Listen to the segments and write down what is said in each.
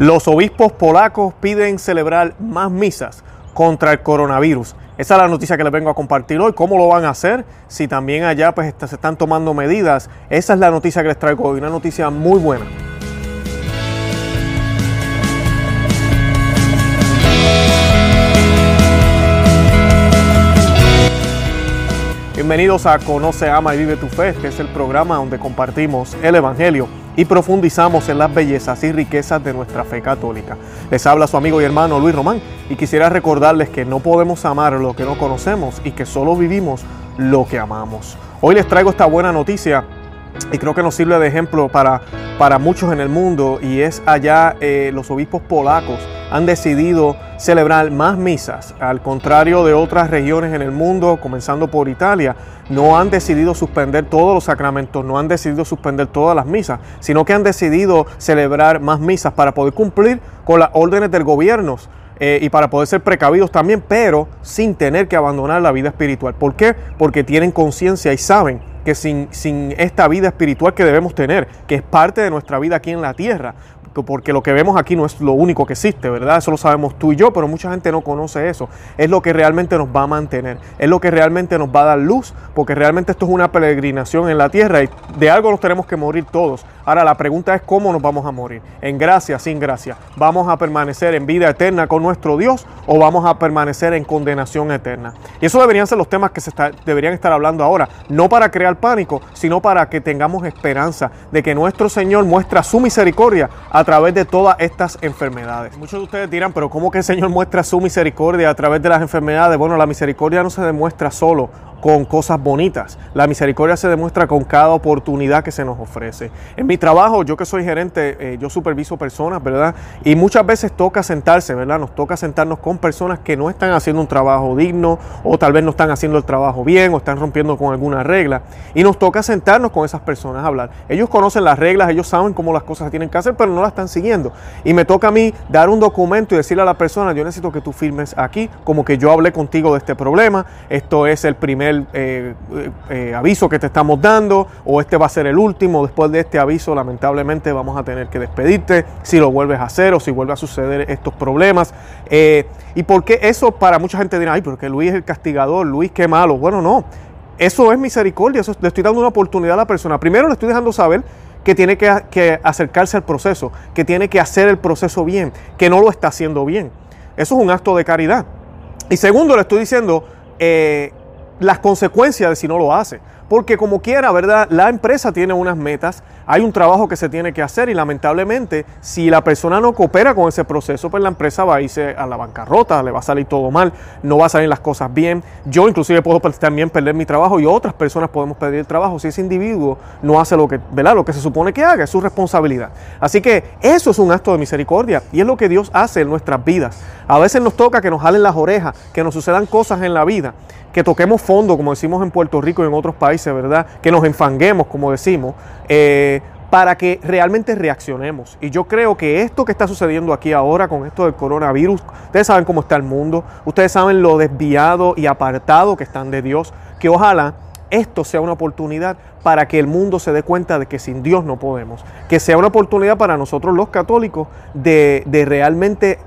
Los obispos polacos piden celebrar más misas contra el coronavirus. Esa es la noticia que les vengo a compartir hoy. ¿Cómo lo van a hacer? Si también allá pues, se están tomando medidas. Esa es la noticia que les traigo hoy. Una noticia muy buena. Bienvenidos a Conoce, Ama y Vive tu Fe. Este es el programa donde compartimos el Evangelio y profundizamos en las bellezas y riquezas de nuestra fe católica. Les habla su amigo y hermano Luis Román y quisiera recordarles que no podemos amar lo que no conocemos y que solo vivimos lo que amamos. Hoy les traigo esta buena noticia y creo que nos sirve de ejemplo para, para muchos en el mundo y es allá eh, los obispos polacos han decidido celebrar más misas, al contrario de otras regiones en el mundo, comenzando por Italia, no han decidido suspender todos los sacramentos, no han decidido suspender todas las misas, sino que han decidido celebrar más misas para poder cumplir con las órdenes del gobierno. Eh, y para poder ser precavidos también, pero sin tener que abandonar la vida espiritual. ¿Por qué? Porque tienen conciencia y saben que sin, sin, esta vida espiritual que debemos tener, que es parte de nuestra vida aquí en la tierra, porque lo que vemos aquí no es lo único que existe, ¿verdad? Eso lo sabemos tú y yo, pero mucha gente no conoce eso. Es lo que realmente nos va a mantener, es lo que realmente nos va a dar luz, porque realmente esto es una peregrinación en la tierra y de algo nos tenemos que morir todos. Ahora la pregunta es cómo nos vamos a morir, en gracia, sin gracia. ¿Vamos a permanecer en vida eterna con nuestro Dios o vamos a permanecer en condenación eterna? Y eso deberían ser los temas que se deberían estar hablando ahora, no para crear pánico, sino para que tengamos esperanza de que nuestro Señor muestra su misericordia a través de todas estas enfermedades. Muchos de ustedes dirán, pero ¿cómo que el Señor muestra su misericordia a través de las enfermedades? Bueno, la misericordia no se demuestra solo con cosas bonitas. La misericordia se demuestra con cada oportunidad que se nos ofrece. En mi trabajo, yo que soy gerente, eh, yo superviso personas, ¿verdad? Y muchas veces toca sentarse, ¿verdad? Nos toca sentarnos con personas que no están haciendo un trabajo digno o tal vez no están haciendo el trabajo bien o están rompiendo con alguna regla. Y nos toca sentarnos con esas personas a hablar. Ellos conocen las reglas, ellos saben cómo las cosas tienen que hacer, pero no las están siguiendo. Y me toca a mí dar un documento y decirle a la persona, yo necesito que tú firmes aquí, como que yo hablé contigo de este problema, esto es el primer el eh, eh, aviso que te estamos dando o este va a ser el último. Después de este aviso, lamentablemente, vamos a tener que despedirte si lo vuelves a hacer o si vuelve a suceder estos problemas. Eh, y porque eso para mucha gente dirá, ay, pero que Luis es el castigador, Luis qué malo. Bueno, no. Eso es misericordia, le estoy dando una oportunidad a la persona. Primero le estoy dejando saber que tiene que, acercarse al proceso, que tiene que hacer el proceso bien, que no lo está haciendo bien. Eso es un acto de caridad. Y segundo, le estoy diciendo eh, las consecuencias de si no lo hace. Porque como quiera, ¿verdad? La empresa tiene unas metas, hay un trabajo que se tiene que hacer y lamentablemente si la persona no coopera con ese proceso, pues la empresa va a irse a la bancarrota, le va a salir todo mal, no va a salir las cosas bien. Yo inclusive puedo también perder mi trabajo y otras personas podemos perder el trabajo si ese individuo no hace lo que, ¿verdad? Lo que se supone que haga, es su responsabilidad. Así que eso es un acto de misericordia y es lo que Dios hace en nuestras vidas. A veces nos toca que nos jalen las orejas, que nos sucedan cosas en la vida que toquemos fondo, como decimos en Puerto Rico y en otros países, ¿verdad? Que nos enfanguemos, como decimos, eh, para que realmente reaccionemos. Y yo creo que esto que está sucediendo aquí ahora con esto del coronavirus, ustedes saben cómo está el mundo, ustedes saben lo desviado y apartado que están de Dios, que ojalá esto sea una oportunidad para que el mundo se dé cuenta de que sin Dios no podemos, que sea una oportunidad para nosotros los católicos de, realmente,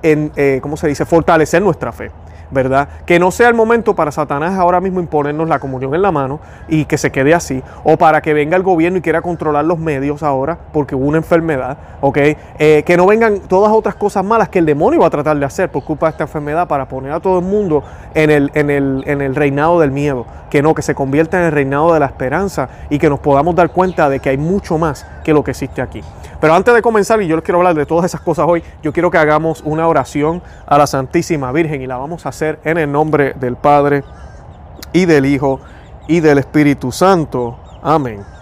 en, eh, ¿cómo se dice?, fortalecer nuestra fe. ¿Verdad? Que no sea el momento para Satanás ahora mismo imponernos la comunión en la mano y que se quede así, o para que venga el gobierno y quiera controlar los medios ahora porque hubo una enfermedad. Eh, que no vengan todas otras cosas malas que el demonio va a tratar de hacer por culpa de esta enfermedad para poner a todo el mundo en el, en el, en el reinado del miedo, que no, que se convierta en el reinado de la esperanza y que nos podamos dar cuenta de que hay mucho más que lo que existe aquí. Pero antes de comenzar, y yo les quiero hablar de todas esas cosas hoy, yo quiero que hagamos una oración a la Santísima Virgen y la vamos a hacer en el nombre del Padre y del Hijo y del Espíritu Santo. Amén.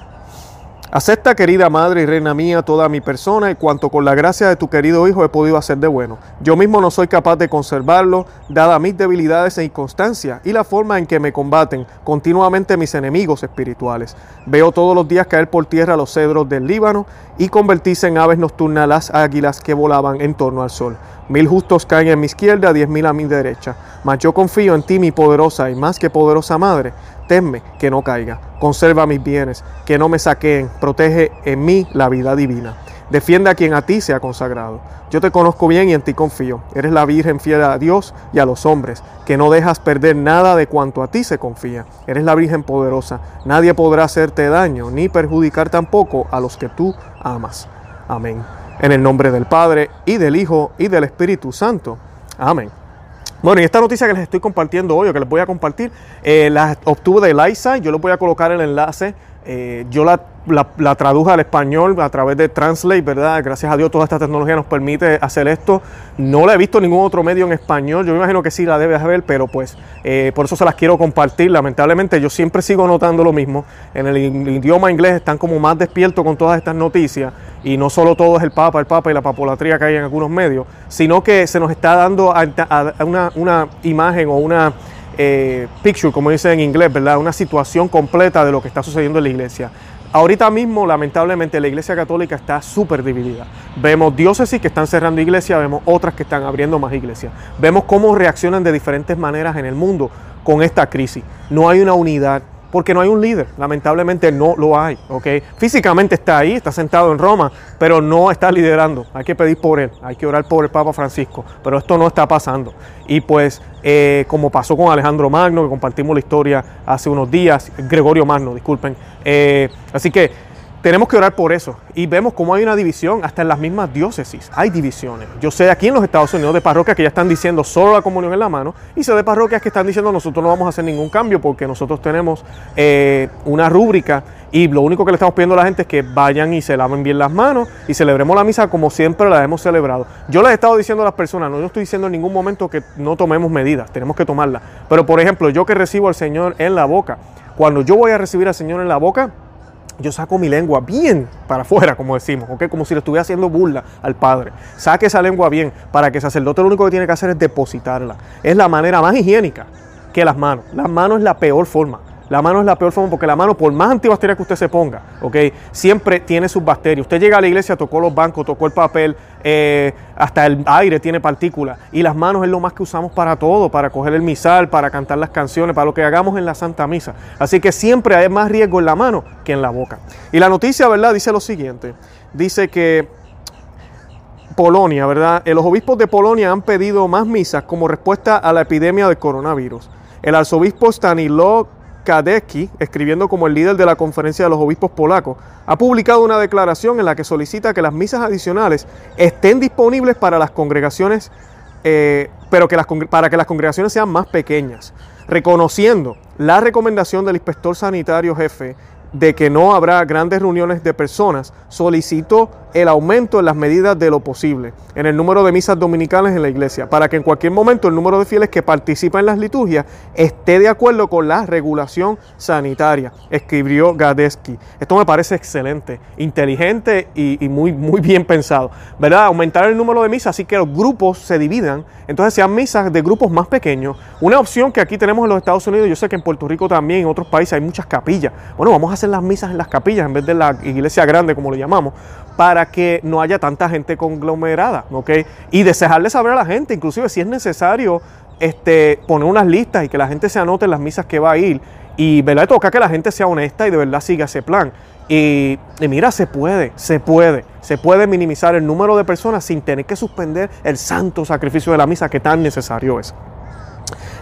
Acepta, querida Madre y Reina mía, toda mi persona y cuanto con la gracia de tu querido Hijo he podido hacer de bueno. Yo mismo no soy capaz de conservarlo, dada mis debilidades e inconstancia y la forma en que me combaten continuamente mis enemigos espirituales. Veo todos los días caer por tierra los cedros del Líbano y convertirse en aves nocturnas las águilas que volaban en torno al sol. Mil justos caen a mi izquierda, diez mil a mi derecha. Mas yo confío en ti, mi poderosa y más que poderosa Madre Tenme que no caiga, conserva mis bienes, que no me saqueen, protege en mí la vida divina. Defiende a quien a ti se ha consagrado. Yo te conozco bien y en ti confío. Eres la Virgen fiel a Dios y a los hombres, que no dejas perder nada de cuanto a ti se confía. Eres la Virgen poderosa. Nadie podrá hacerte daño ni perjudicar tampoco a los que tú amas. Amén. En el nombre del Padre y del Hijo y del Espíritu Santo. Amén. Bueno, y esta noticia que les estoy compartiendo hoy, o que les voy a compartir, eh, la obtuve de Liza. Yo les voy a colocar el enlace eh, yo la, la, traduje al español a través de Translate, ¿verdad? Gracias a Dios toda esta tecnología nos permite hacer esto. No la he visto en ningún otro medio en español, yo me imagino que sí la debes ver, pero pues eh, por eso se las quiero compartir. Lamentablemente yo siempre sigo notando lo mismo. En el, idioma inglés están como más despiertos con todas estas noticias y no solo todo es el Papa, el Papa y la papolatría que hay en algunos medios, sino que se nos está dando una, una imagen o una eh, picture, como dice en inglés, ¿verdad? Una situación completa de lo que está sucediendo en la iglesia. Ahorita mismo, lamentablemente, la iglesia católica está súper dividida. Vemos diócesis que están cerrando iglesias, vemos otras que están abriendo más iglesias. Vemos cómo reaccionan de diferentes maneras en el mundo con esta crisis. No hay una unidad porque no hay un líder. Lamentablemente no lo hay. Físicamente está ahí, está sentado en Roma, pero no está liderando. Hay que pedir por él, hay que orar por el Papa Francisco, pero esto no está pasando. Y pues, eh, como pasó con Alejandro Magno, que compartimos la historia hace unos días, Gregorio Magno, disculpen. Eh, así que tenemos que orar por eso. Y vemos cómo hay una división, hasta en las mismas diócesis. Hay divisiones. Yo sé aquí en los Estados Unidos de parroquias que ya están diciendo solo la comunión en la mano. Y sé de parroquias que están diciendo nosotros no vamos a hacer ningún cambio porque nosotros tenemos eh, una rúbrica. Y lo único que le estamos pidiendo a la gente es que vayan y se laven bien las manos y celebremos la misa como siempre la hemos celebrado. Yo les he estado diciendo a las personas, no yo estoy diciendo en ningún momento que no tomemos medidas, tenemos que tomarlas. Pero por ejemplo, yo que recibo al Señor en la boca, cuando yo voy a recibir al Señor en la boca, yo saco mi lengua bien para afuera, como decimos, ¿ok? Como si le estuviera haciendo burla al Padre. Saque esa lengua bien para que el sacerdote lo único que tiene que hacer es depositarla. Es la manera más higiénica que las manos. Las manos es la peor forma. La mano es la peor forma porque la mano, por más antibacteria que usted se ponga, ¿ok? Siempre tiene sus bacterias. Usted llega a la iglesia, tocó los bancos, tocó el papel, eh, hasta el aire tiene partículas. Y las manos es lo más que usamos para todo, para coger el misal, para cantar las canciones, para lo que hagamos en la Santa Misa. Así que siempre hay más riesgo en la mano que en la boca. Y la noticia, ¿verdad? Dice lo siguiente. Dice que Polonia, ¿verdad? Los obispos de Polonia han pedido más misas como respuesta a la epidemia de coronavirus. El arzobispo Stanislaw Kadecki, escribiendo como el líder de la Conferencia de los Obispos Polacos, ha publicado una declaración en la que solicita que las misas adicionales estén disponibles para las congregaciones, eh, pero que para que las congregaciones sean más pequeñas, reconociendo la recomendación del inspector sanitario jefe de que no habrá grandes reuniones de personas, solicitó el aumento en las medidas de lo posible en el número de misas dominicales en la iglesia, para que en cualquier momento el número de fieles que participan en las liturgias esté de acuerdo con la regulación sanitaria, escribió Gadesky. Esto me parece excelente, inteligente y, muy, muy bien pensado, ¿verdad? Aumentar el número de misas, así que los grupos se dividan, entonces sean misas de grupos más pequeños. Una opción que aquí tenemos en los Estados Unidos, yo sé que en Puerto Rico también, en otros países hay muchas capillas. Bueno, vamos a hacer las misas en las capillas en vez de la iglesia grande, como le llamamos, para que no haya tanta gente conglomerada, ¿ok? Y desearle saber a la gente, inclusive si es necesario este, poner unas listas y que la gente se anote en las misas que va a ir. Y ¿verdad? toca que la gente sea honesta y de verdad siga ese plan. Y, mira, se puede, se puede, se puede minimizar el número de personas sin tener que suspender el santo sacrificio de la misa que tan necesario es.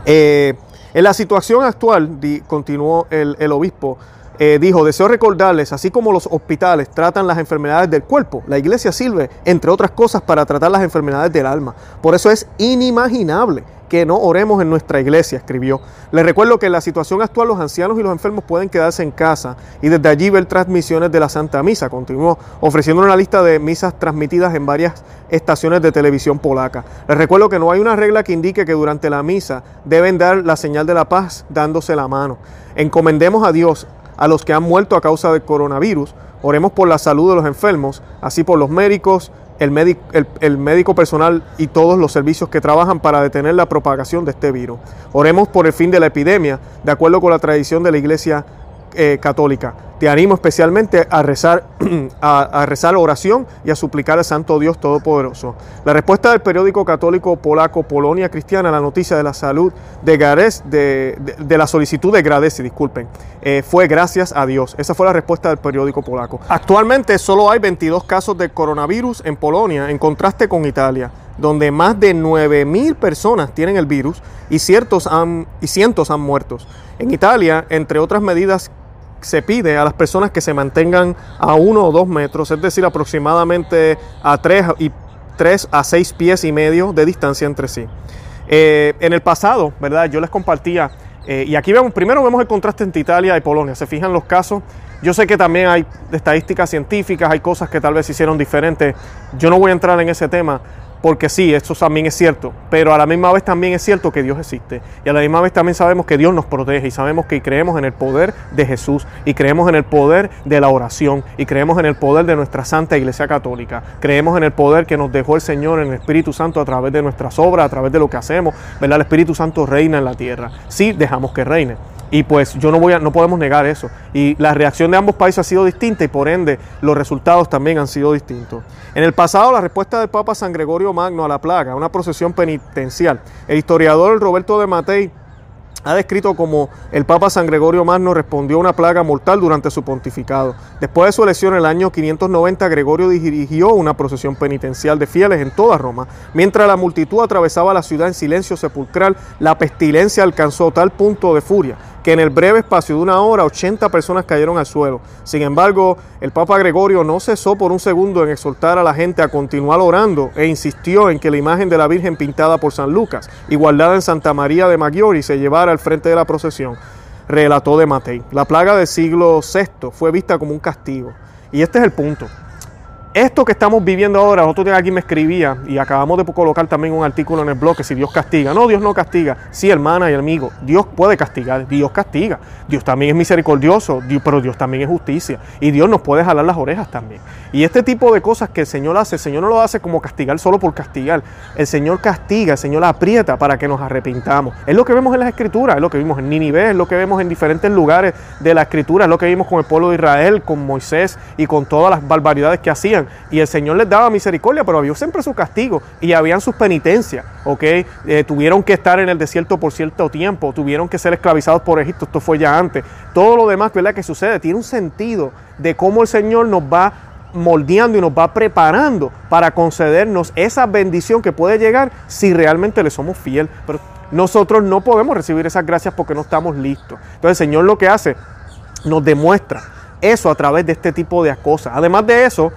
Eh, en la situación actual, continuó el obispo, eh, dijo, deseo recordarles, así como los hospitales tratan las enfermedades del cuerpo, la iglesia sirve, entre otras cosas, para tratar las enfermedades del alma. Por eso es inimaginable que no oremos en nuestra iglesia, escribió. Les recuerdo que en la situación actual los ancianos y los enfermos pueden quedarse en casa y desde allí ver transmisiones de la Santa Misa. Continuó ofreciendo una lista de misas transmitidas en varias estaciones de televisión polaca. Les recuerdo que no hay una regla que indique que durante la misa deben dar la señal de la paz dándose la mano. Encomendemos a Dios a los que han muerto a causa del coronavirus. Oremos por la salud de los enfermos, así por los médicos, el, médico personal y todos los servicios que trabajan para detener la propagación de este virus. Oremos por el fin de la epidemia, de acuerdo con la tradición de la Iglesia eh, católica. Te animo especialmente a rezar, a, rezar oración y a suplicar al Santo Dios Todopoderoso. La respuesta del periódico católico polaco Polonia Cristiana a la noticia de la salud de Gades, de, la solicitud de Gradesi, disculpen, eh, fue gracias a Dios. Esa fue la respuesta del periódico polaco. Actualmente solo hay 22 casos de coronavirus en Polonia, en contraste con Italia donde más de 9.000 personas tienen el virus y, ciertos han, y cientos han muerto. En Italia, entre otras medidas, se pide a las personas que se mantengan a uno o dos metros, es decir, aproximadamente a tres, y, tres a seis pies y medio de distancia entre sí. Eh, en el pasado, ¿verdad? Yo les compartía, eh, y aquí vemos, primero vemos el contraste entre Italia y Polonia, se fijan los casos. Yo sé que también hay estadísticas científicas, hay cosas que tal vez se hicieron diferentes. Yo no voy a entrar en ese tema, porque sí, eso también es cierto, pero a la misma vez también es cierto que Dios existe y a la misma vez también sabemos que Dios nos protege y sabemos que creemos en el poder de Jesús y creemos en el poder de la oración y creemos en el poder de nuestra Santa Iglesia Católica, creemos en el poder que nos dejó el Señor en el Espíritu Santo a través de nuestras obras, a través de lo que hacemos, ¿verdad? El Espíritu Santo reina en la tierra, sí dejamos que reine. Y pues yo no voy a, no podemos negar eso. Y la reacción de ambos países ha sido distinta y por ende los resultados también han sido distintos. En el pasado la respuesta del Papa San Gregorio Magno a la plaga, una procesión penitencial. El historiador Roberto de Matei ha descrito como el Papa San Gregorio Magno respondió a una plaga mortal durante su pontificado. Después de su elección en el año 590, Gregorio dirigió una procesión penitencial de fieles en toda Roma. Mientras la multitud atravesaba la ciudad en silencio sepulcral, la pestilencia alcanzó tal punto de furia que en el breve espacio de una hora 80 personas cayeron al suelo. Sin embargo, el Papa Gregorio no cesó por un segundo en exhortar a la gente a continuar orando e insistió en que la imagen de la Virgen pintada por San Lucas y guardada en Santa María de Maggiore se llevara al frente de la procesión. Relató de Matei. La plaga del siglo VI fue vista como un castigo. Y este es el punto esto que estamos viviendo ahora, otro día alguien me escribía y acabamos de colocar también un artículo en el blog que si Dios castiga. No, Dios no castiga. Sí, hermana y amigo, Dios puede castigar, Dios castiga. Dios también es misericordioso, pero Dios también es justicia. Y Dios nos puede jalar las orejas también. Y este tipo de cosas que el Señor hace, el Señor no lo hace como castigar solo por castigar. El Señor castiga, el Señor aprieta para que nos arrepintamos. Es lo que vemos en las Escrituras, es lo que vimos en Nínive, es lo que vemos en diferentes lugares de la Escritura, es lo que vimos con el pueblo de Israel, con Moisés y con todas las barbaridades que hacían y el Señor les daba misericordia, pero había siempre su castigo y habían sus penitencias, ¿ok? Eh, tuvieron que estar en el desierto por cierto tiempo, tuvieron que ser esclavizados por Egipto, esto fue ya antes. Todo lo demás, ¿verdad? Que sucede, tiene un sentido de cómo el Señor nos va moldeando y nos va preparando para concedernos esa bendición que puede llegar si realmente le somos fiel. Pero nosotros no podemos recibir esas gracias porque no estamos listos. Entonces el Señor lo que hace, nos demuestra eso a través de este tipo de cosas. Además de eso,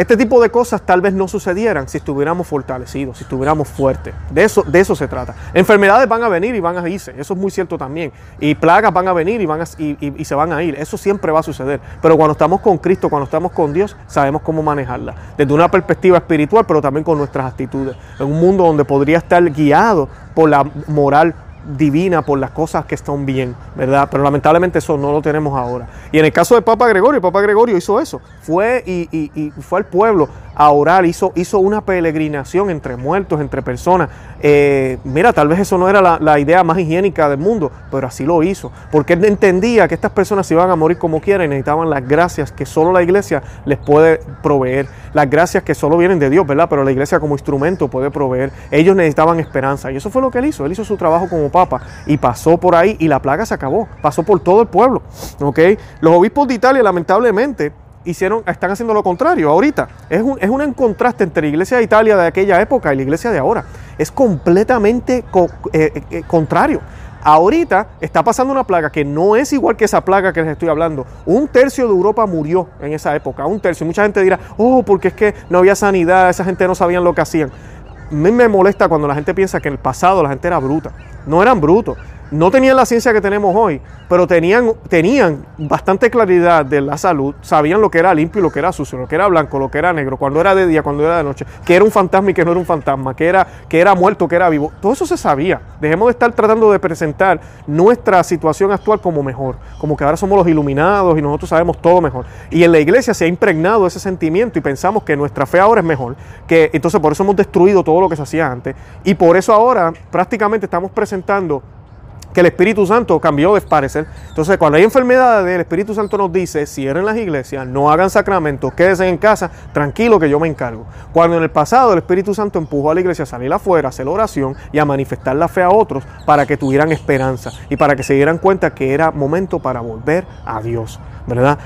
este tipo de cosas tal vez no sucedieran si estuviéramos fortalecidos, si estuviéramos fuertes. De eso, se trata. Enfermedades van a venir y van a irse, eso es muy cierto también. Y plagas van a venir y, van y, se van a ir, eso siempre va a suceder. Pero cuando estamos con Cristo, cuando estamos con Dios, sabemos cómo manejarla. Desde una perspectiva espiritual, pero también con nuestras actitudes. En un mundo donde podría estar guiado por la moral divina por las cosas que están bien, ¿verdad? Pero lamentablemente eso no lo tenemos ahora. Y en el caso de Papa Gregorio, Papa Gregorio hizo eso, fue y, fue al pueblo a orar, hizo, hizo una peregrinación entre muertos, entre personas. Eh, mira, tal vez eso no era la, idea más higiénica del mundo, pero así lo hizo, porque él entendía que estas personas se iban a morir como quieran y necesitaban las gracias que solo la iglesia les puede proveer, las gracias que solo vienen de Dios, ¿verdad? Pero la iglesia como instrumento puede proveer. Ellos necesitaban esperanza y eso fue lo que él hizo, él hizo su trabajo como papa y pasó por ahí y la plaga se acabó, pasó por todo el pueblo, ¿ok? Los obispos de Italia lamentablemente hicieron, están haciendo lo contrario ahorita. Es un, es un contraste entre la iglesia de Italia de aquella época y la iglesia de ahora. Es completamente eh, eh, eh, contrario. Ahorita está pasando una plaga que no es igual que esa plaga que les estoy hablando. Un tercio de Europa murió en esa época, un tercio. Mucha gente dirá, oh, porque es que no había sanidad, esa gente no sabían lo que hacían. A mí me molesta cuando la gente piensa que en el pasado la gente era bruta. No eran brutos no tenían la ciencia que tenemos hoy, pero tenían, tenían bastante claridad de la salud, sabían lo que era limpio y lo que era sucio, lo que era blanco, lo que era negro, cuando era de día, cuando era de noche, que era un fantasma y que no era un fantasma, que era, que era muerto, que era vivo. Todo eso se sabía. Dejemos de estar tratando de presentar nuestra situación actual como mejor, como que ahora somos los iluminados y nosotros sabemos todo mejor. Y en la iglesia se ha impregnado ese sentimiento y pensamos que nuestra fe ahora es mejor, que entonces por eso hemos destruido todo lo que se hacía antes y por eso ahora prácticamente estamos presentando que el Espíritu Santo cambió de parecer. Entonces, cuando hay enfermedades, el Espíritu Santo nos dice, cierren las iglesias, no hagan sacramentos, quédense en casa, tranquilo que yo me encargo. Cuando en el pasado el Espíritu Santo empujó a la iglesia a salir afuera, a hacer oración y a manifestar la fe a otros para que tuvieran esperanza y para que se dieran cuenta que era momento para volver a Dios, ¿verdad?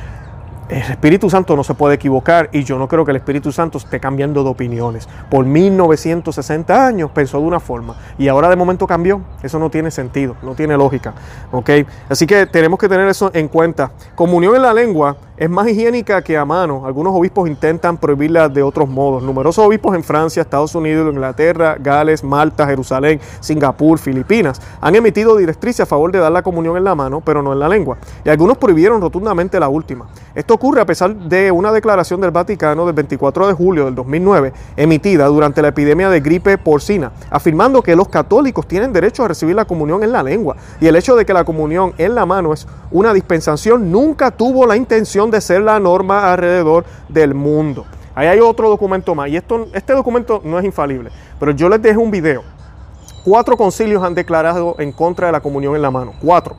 El Espíritu Santo no se puede equivocar y yo no creo que el Espíritu Santo esté cambiando de opiniones. Por 1960 años pensó de una forma y ahora de momento cambió. Eso no tiene sentido, no tiene lógica. ¿ok? Así que tenemos que tener eso en cuenta. Comunión en la lengua es más higiénica que a mano. Algunos obispos intentan prohibirla de otros modos. Numerosos obispos en Francia, Estados Unidos, Inglaterra, Gales, Malta, Jerusalén, Singapur, Filipinas han emitido directrices a favor de dar la comunión en la mano, pero no en la lengua. Y algunos prohibieron rotundamente la última. Esto ocurre a pesar de una declaración del Vaticano del 24 de julio del 2009 emitida durante la epidemia de gripe porcina, afirmando que los católicos tienen derecho a recibir la comunión en la lengua. Y el hecho de que la comunión en la mano es una dispensación nunca tuvo la intención de ser la norma alrededor del mundo. Ahí hay otro documento más, y esto, este documento no es infalible, pero yo les dejo un video. Cuatro concilios han declarado en contra de la comunión en la mano, cuatro.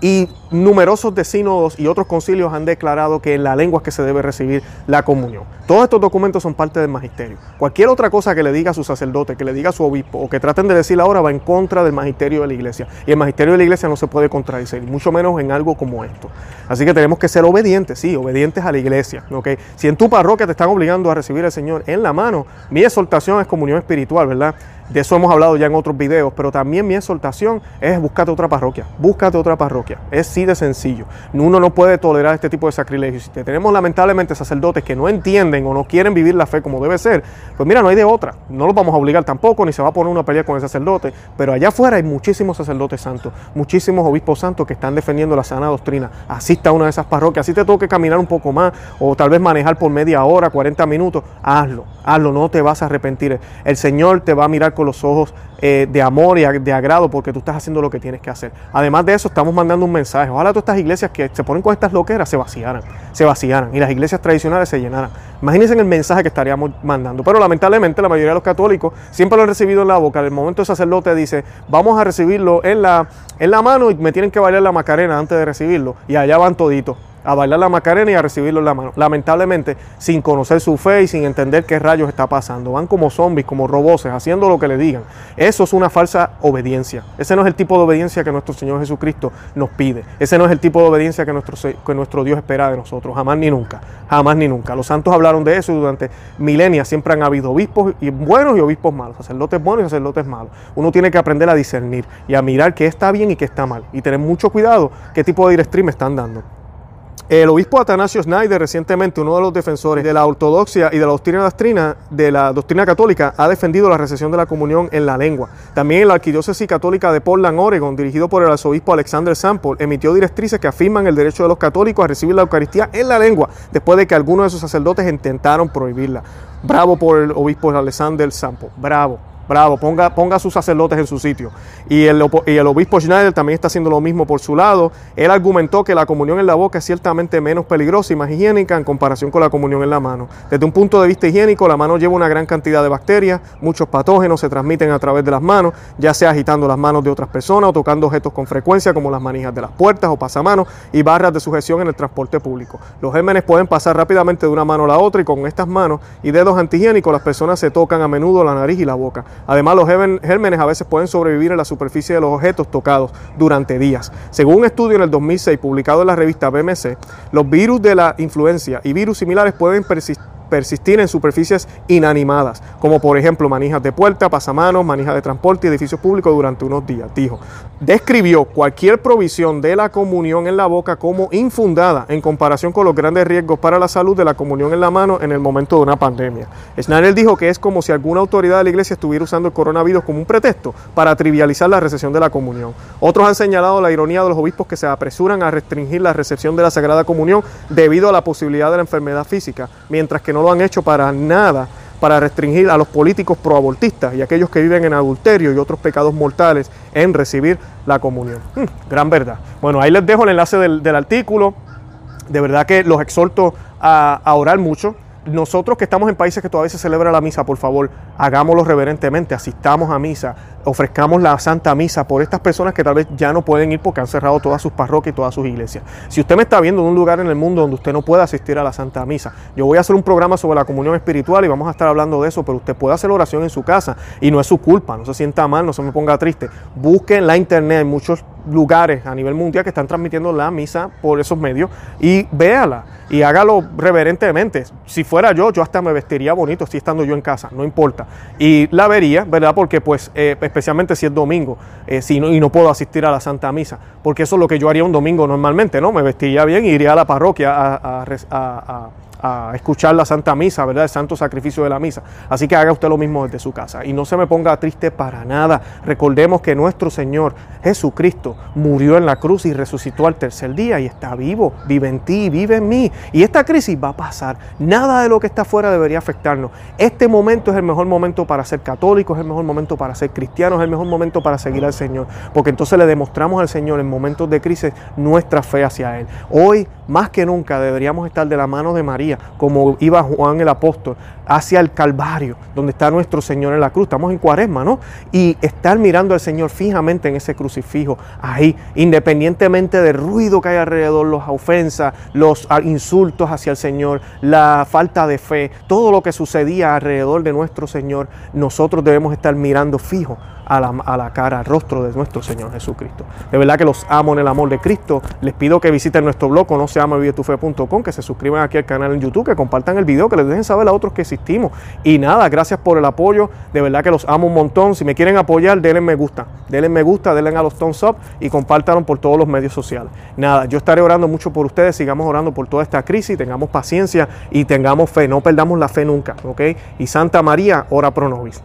Y numerosos de sínodos y otros concilios han declarado que en la lengua es que se debe recibir la comunión. Todos estos documentos son parte del magisterio. Cualquier otra cosa que le diga a su sacerdote, que le diga a su obispo o que traten de decir ahora va en contra del magisterio de la iglesia. Y el magisterio de la iglesia no se puede contradecir, mucho menos en algo como esto. Así que tenemos que ser obedientes, sí, obedientes a la iglesia. ¿okay? Si en tu parroquia te están obligando a recibir al Señor en la mano, mi exhortación es comunión espiritual, ¿verdad? De eso hemos hablado ya en otros videos, pero también mi exhortación es búscate otra parroquia, búscate otra parroquia. Es sí de sencillo. Uno no puede tolerar este tipo de sacrilegios. Si tenemos lamentablemente sacerdotes que no entienden o no quieren vivir la fe como debe ser, pues mira, no hay de otra. No los vamos a obligar tampoco, ni se va a poner una pelea con el sacerdote. Pero allá afuera hay muchísimos sacerdotes santos, muchísimos obispos santos que están defendiendo la sana doctrina. Asista a una de esas parroquias, así te toque caminar un poco más o tal vez manejar por media hora, 40 minutos, hazlo, hazlo, no te vas a arrepentir. El Señor te va a mirar los ojos eh, de amor y de agrado porque tú estás haciendo lo que tienes que hacer. Además de eso, estamos mandando un mensaje. Ojalá todas estas iglesias que se ponen con estas loqueras se vaciaran, se vaciaran y las iglesias tradicionales se llenaran. Imagínense el mensaje que estaríamos mandando. Pero lamentablemente la mayoría de los católicos siempre lo han recibido en la boca. El momento el sacerdote dice, vamos a recibirlo en la, en la mano y me tienen que bailar la macarena antes de recibirlo. Y allá van toditos a bailar la Macarena y a recibirlo en la mano. Lamentablemente, sin conocer su fe y sin entender qué rayos está pasando. Van como zombies, como roboses, haciendo lo que le digan. Eso es una falsa obediencia. Ese no es el tipo de obediencia que nuestro Señor Jesucristo nos pide. Ese no es el tipo de obediencia que nuestro, que nuestro Dios espera de nosotros. Jamás ni nunca. Jamás ni nunca. Los santos hablaron de eso y durante milenias siempre han habido obispos y buenos y obispos malos. Sacerdotes buenos y sacerdotes malos. Uno tiene que aprender a discernir y a mirar qué está bien y qué está mal. Y tener mucho cuidado qué tipo de directriz me están dando. El obispo Atanasio Schneider, recientemente uno de los defensores de la ortodoxia y de la doctrina doctrina, de la doctrina católica, ha defendido la recesión de la comunión en la lengua. También la Arquidiócesis Católica de Portland, Oregon, dirigido por el arzobispo Alexander Sample, emitió directrices que afirman el derecho de los católicos a recibir la Eucaristía en la lengua, después de que algunos de sus sacerdotes intentaron prohibirla. Bravo por el obispo Alexander Sample, bravo. Bravo, ponga, ponga a sus sacerdotes en su sitio. Y el, y el obispo Schneider también está haciendo lo mismo por su lado. Él argumentó que la comunión en la boca es ciertamente menos peligrosa y más higiénica en comparación con la comunión en la mano. Desde un punto de vista higiénico, la mano lleva una gran cantidad de bacterias, muchos patógenos se transmiten a través de las manos, ya sea agitando las manos de otras personas o tocando objetos con frecuencia como las manijas de las puertas o pasamanos y barras de sujeción en el transporte público. Los gérmenes pueden pasar rápidamente de una mano a la otra y con estas manos y dedos antihigiénicos las personas se tocan a menudo la nariz y la boca. Además, los gérmenes a veces pueden sobrevivir en la superficie de los objetos tocados durante días. Según un estudio en el 2006 publicado en la revista BMC, los virus de la influencia y virus similares pueden persistir persistir en superficies inanimadas, como por ejemplo manijas de puerta, pasamanos, manijas de transporte y edificios públicos durante unos días. Dijo, describió cualquier provisión de la comunión en la boca como infundada en comparación con los grandes riesgos para la salud de la comunión en la mano en el momento de una pandemia. Schneider dijo que es como si alguna autoridad de la iglesia estuviera usando el coronavirus como un pretexto para trivializar la recepción de la comunión. Otros han señalado la ironía de los obispos que se apresuran a restringir la recepción de la Sagrada Comunión debido a la posibilidad de la enfermedad física, mientras que no lo han hecho para nada para restringir a los políticos proabortistas y aquellos que viven en adulterio y otros pecados mortales en recibir la comunión. Hmm, gran verdad. Bueno, ahí les dejo el enlace del, artículo. De verdad que los exhorto a, a orar mucho. Nosotros que estamos en países que todavía se celebra la misa, por favor, hagámoslo reverentemente, asistamos a misa, ofrezcamos la Santa Misa por estas personas que tal vez ya no pueden ir porque han cerrado todas sus parroquias y todas sus iglesias. Si usted me está viendo en un lugar en el mundo donde usted no puede asistir a la Santa Misa, yo voy a hacer un programa sobre la comunión espiritual y vamos a estar hablando de eso, pero usted puede hacer oración en su casa y no es su culpa, no se sienta mal, no se me ponga triste. Busque en la internet, hay muchos lugares a nivel mundial que están transmitiendo la misa por esos medios y véala y hágalo reverentemente. Si fuera yo, yo hasta me vestiría bonito si estando yo en casa, no importa. Y la vería, ¿verdad? Porque pues eh, especialmente si es domingo eh, si no, y no puedo asistir a la Santa Misa, porque eso es lo que yo haría un domingo normalmente, ¿no? Me vestiría bien y iría a la parroquia a a escuchar la Santa Misa, ¿verdad? El santo sacrificio de la misa. Así que haga usted lo mismo desde su casa y no se me ponga triste para nada. Recordemos que nuestro Señor Jesucristo murió en la cruz y resucitó al tercer día y está vivo, vive en ti, vive en mí. Y esta crisis va a pasar. Nada de lo que está afuera debería afectarnos. Este momento es el mejor momento para ser católicos, es el mejor momento para ser cristianos, es el mejor momento para seguir al Señor, porque entonces le demostramos al Señor en momentos de crisis nuestra fe hacia Él. Hoy, más que nunca, deberíamos estar de la mano de María como iba Juan el apóstol, hacia el Calvario, donde está nuestro Señor en la cruz. Estamos en cuaresma, ¿no? Y estar mirando al Señor fijamente en ese crucifijo, ahí, independientemente del ruido que hay alrededor, las ofensas, los insultos hacia el Señor, la falta de fe, todo lo que sucedía alrededor de nuestro Señor, nosotros debemos estar mirando fijo a la, cara, al rostro de nuestro Señor Jesucristo. De verdad que los amo en el amor de Cristo. Les pido que visiten nuestro blog, no que se suscriban aquí al canal en YouTube, que compartan el video, que les dejen saber a otros que existimos. Y nada, gracias por el apoyo. De verdad que los amo un montón. Si me quieren apoyar, denle me gusta. Denle me gusta, denle a los thumbs up y compártanlo por todos los medios sociales. Nada, yo estaré orando mucho por ustedes. Sigamos orando por toda esta crisis. Tengamos paciencia y tengamos fe. No perdamos la fe nunca. ¿Ok? Y Santa María, ora pro nobis.